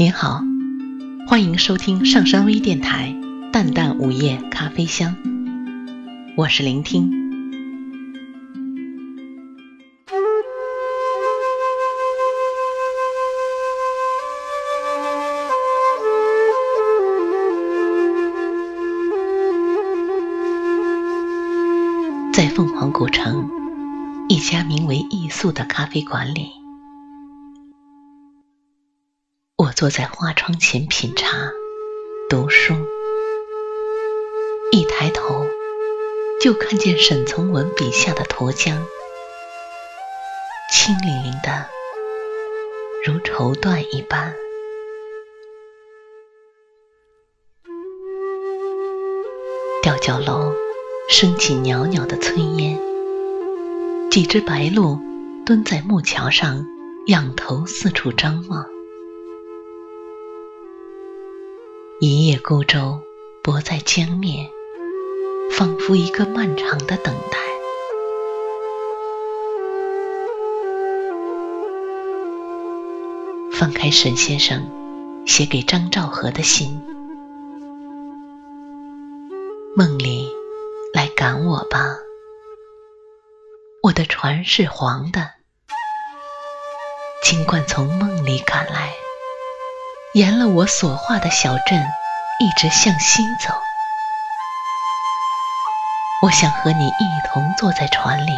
您好，欢迎收听上山微电台《淡淡午夜咖啡香》，我是聆听。在凤凰古城一家名为“艺宿”的咖啡馆里。我坐在花窗前品茶、读书，一抬头就看见沈从文笔下的沱江，清凌凌的，如绸缎一般。吊脚楼升起袅袅的炊烟，几只白鹭蹲在木桥上，仰头四处张望。一叶孤舟泊在江面，仿佛一个漫长的等待。翻开沈先生写给张兆和的信，梦里来赶我吧，我的船是黄的，尽管从梦里赶来。沿了我所画的小镇，一直向西走。我想和你一同坐在船里，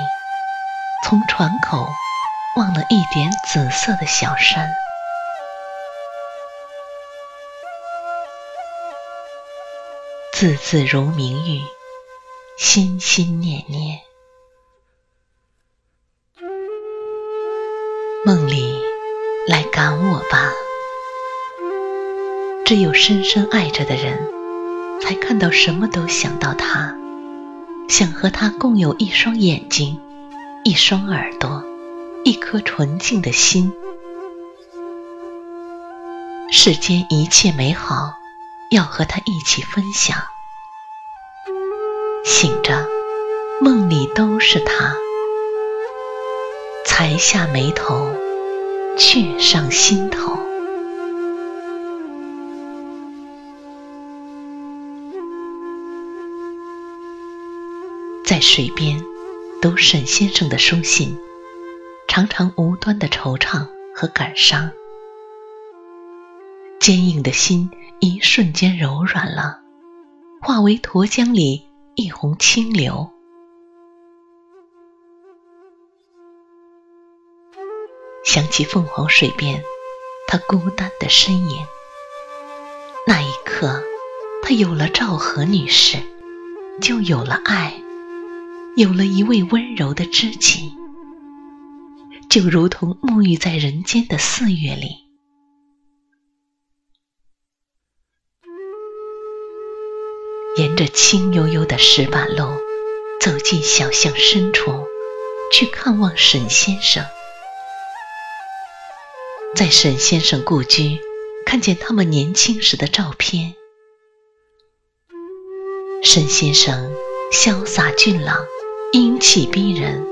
从船口望了一点紫色的小山，字字如明玉，心心念念。梦里来赶我吧。只有深深爱着的人，才看到什么都想到他，想和他共有一双眼睛，一双耳朵，一颗纯净的心。世间一切美好，要和他一起分享。醒着，梦里都是他，才下眉头，却上心头。在水边读沈先生的书信，常常无端的惆怅和感伤，坚硬的心一瞬间柔软了，化为沱江里一泓清流。想起凤凰水边他孤单的身影，那一刻，他有了赵和女士，就有了爱。有了一位温柔的知己，就如同沐浴在人间的四月里。沿着青幽幽的石板路，走进小巷深处，去看望沈先生。在沈先生故居，看见他们年轻时的照片。沈先生潇洒俊朗。英气逼人，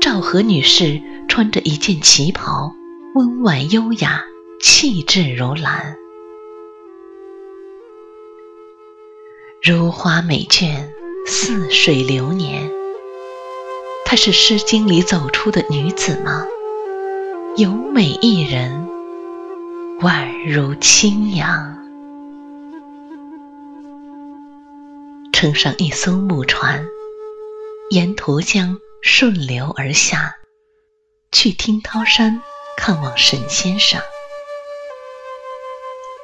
赵和女士穿着一件旗袍，温婉优雅，气质如兰，如花美眷，似水流年。她是《诗经》里走出的女子吗？有美一人，宛如清扬。乘上一艘木船。沿沱江顺流而下，去听涛山看望沈先生。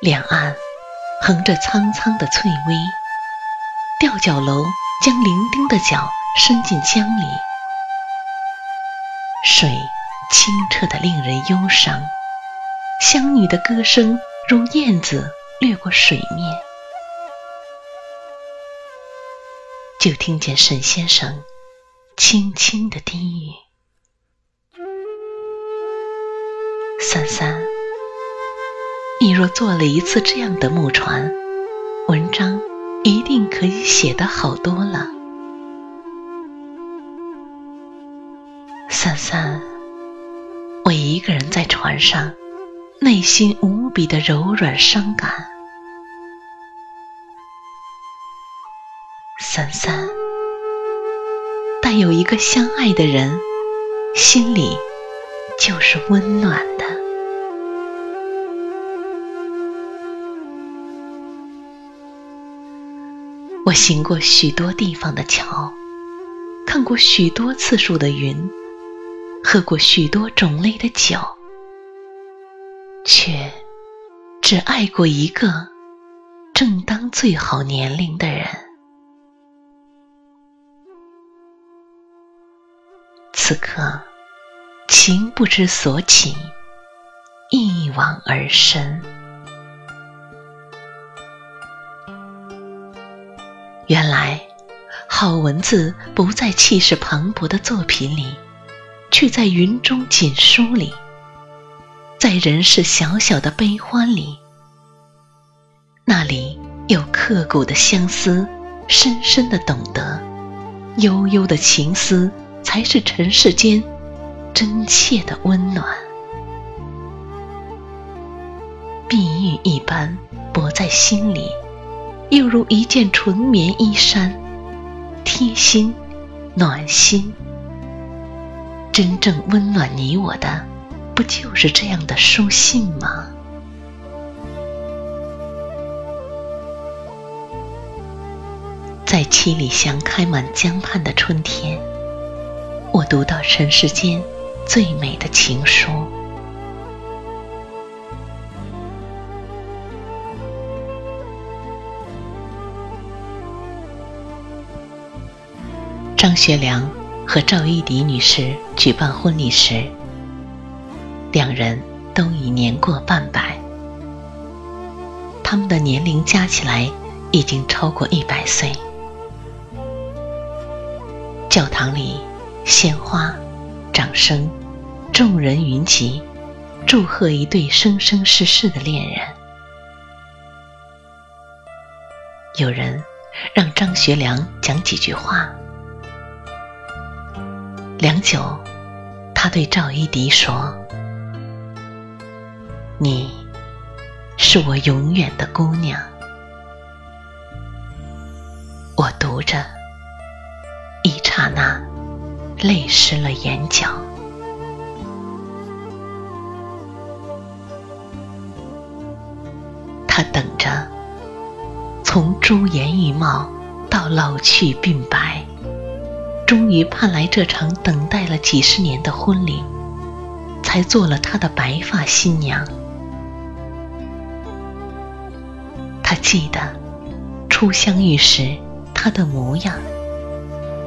两岸横着苍苍的翠微，吊脚楼将伶仃的脚伸进江里，水清澈的令人忧伤，乡女的歌声如燕子掠过水面，就听见沈先生。轻轻的低语：“三三，你若坐了一次这样的木船，文章一定可以写得好多了。三三，我一个人在船上，内心无比的柔软伤感。三三，有一个相爱的人，心里就是温暖的。我行过许多地方的桥，看过许多次数的云，喝过许多种类的酒。却只爱过一个正当最好年龄的人。此刻情不知所起，一往而深。原来好文字不在气势磅礴的作品里，却在云中锦书里。在人世小小的悲欢里，那里有刻骨的相思，深深的懂得，悠悠的情思，才是尘世间真切的温暖。碧玉一般裹在心里，又如一件纯棉衣衫，贴心暖心，真正温暖你我的。不就是这样的书信吗？在七里香开满江畔的春天，我读到尘世间最美的情书。张学良和赵一荻女士举办婚礼时。两人都已年过半百，他们的年龄加起来已经超过一百岁。教堂里，鲜花、掌声，众人云集，祝贺一对生生世世的恋人。有人让张学良讲几句话，良久，他对赵一荻说。你是我永远的姑娘，我读着，一刹那泪湿了眼角。他等着，从朱颜玉貌到老去鬓白，终于盼来这场等待了几十年的婚礼，才做了他的白发新娘。他记得初相遇时他的模样，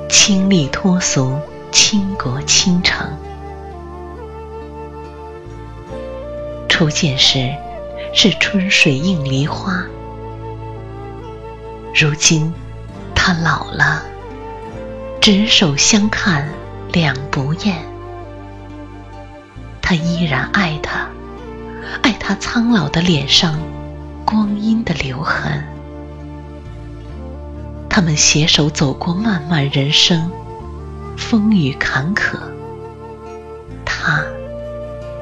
清丽脱俗，倾国倾城。初见时是春水映梨花，如今他老了，执手相看两不厌。他依然爱他，爱他苍老的脸上。光阴的留痕，他们携手走过漫漫人生，风雨坎坷。他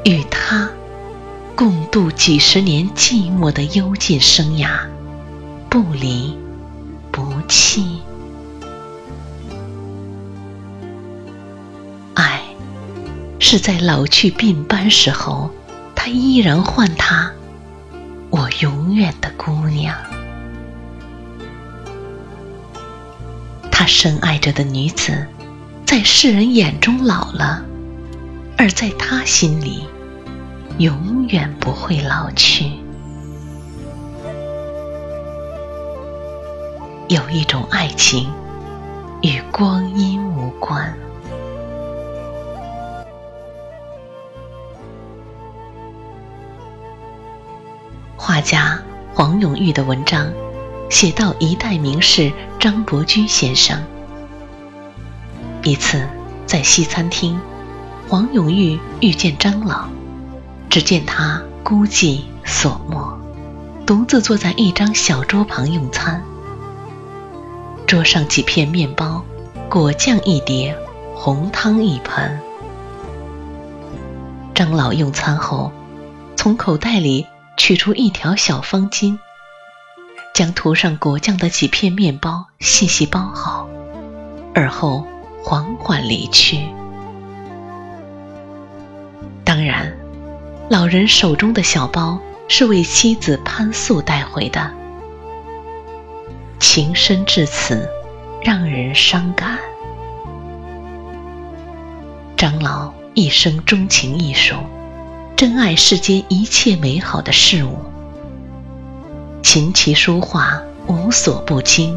与他共度几十年寂寞的幽静生涯，不离不弃。爱是在老去鬓斑时候，他依然唤他。我永远的姑娘，他深爱着的女子，在世人眼中老了，而在他心里，永远不会老去。有一种爱情，与光阴无关。画家黄永玉的文章写到一代名士张伯驹先生。一次在西餐厅，黄永玉遇见张老，只见他孤寂锁寞，独自坐在一张小桌旁用餐。桌上几片面包，果酱一碟，红汤一盆。张老用餐后。从口袋里取出一条小方巾，将涂上果酱的几片面包细细包好，而后缓缓离去。当然，老人手中的小包是为妻子潘素带回的。情深至此，让人伤感。张老一生钟情艺术，珍爱世间一切美好的事物，琴棋书画无所不精。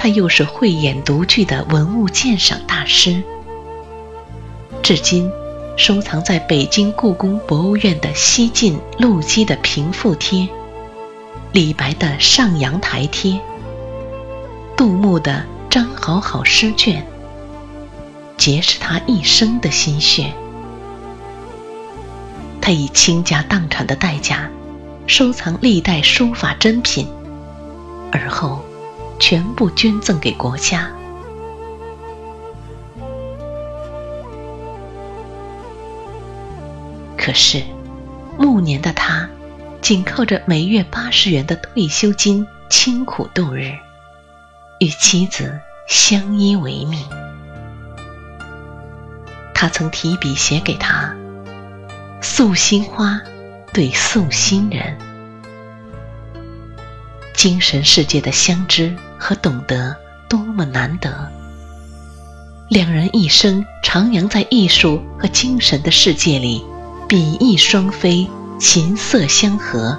他又是慧眼独具的文物鉴赏大师，至今收藏在北京故宫博物院的西晋陆机的平复帖。李白的上阳台帖，杜牧的张好好诗卷，皆是他一生的心血。他以倾家荡产的代价收藏历代书法珍品，而后全部捐赠给国家。可是暮年的他。仅靠着每月八十元的退休金，清苦度日，与妻子相依为命。他曾提笔写给他：“素心花对素心人，精神世界的相知和懂得多么难得。两人一生徜徉在艺术和精神的世界里，比翼双飞。”琴瑟相和，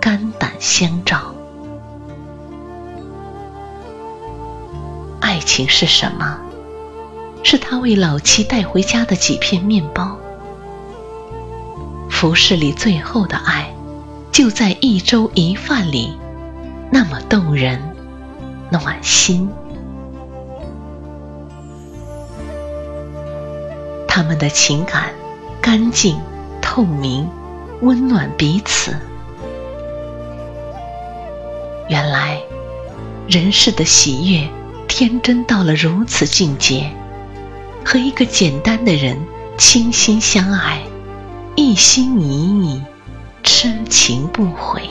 肝胆相照。爱情是什么？是他为老妻带回家的几片面包。服饰里最后的爱，就在一粥一饭里，那么动人，暖心。他们的情感干净透明。温暖彼此。原来，人世的喜悦天真到了如此境界，和一个简单的人倾心相爱，一心一意，痴情不悔，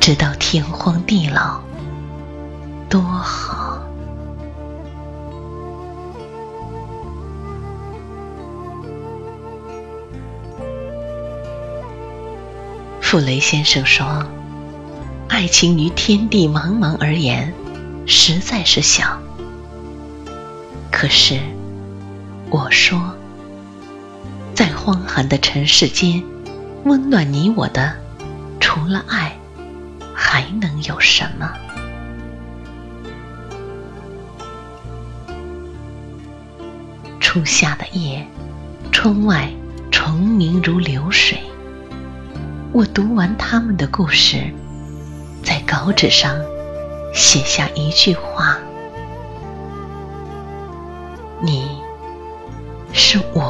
直到天荒地老，多好。傅雷先生说：“爱情于天地茫茫而言，实在是小。可是，我说，在荒寒的尘世间，温暖你我的，除了爱，有什么？”初夏的夜，窗外虫鸣如流水。我读完他们的故事，在稿纸上写下一句话：“你是我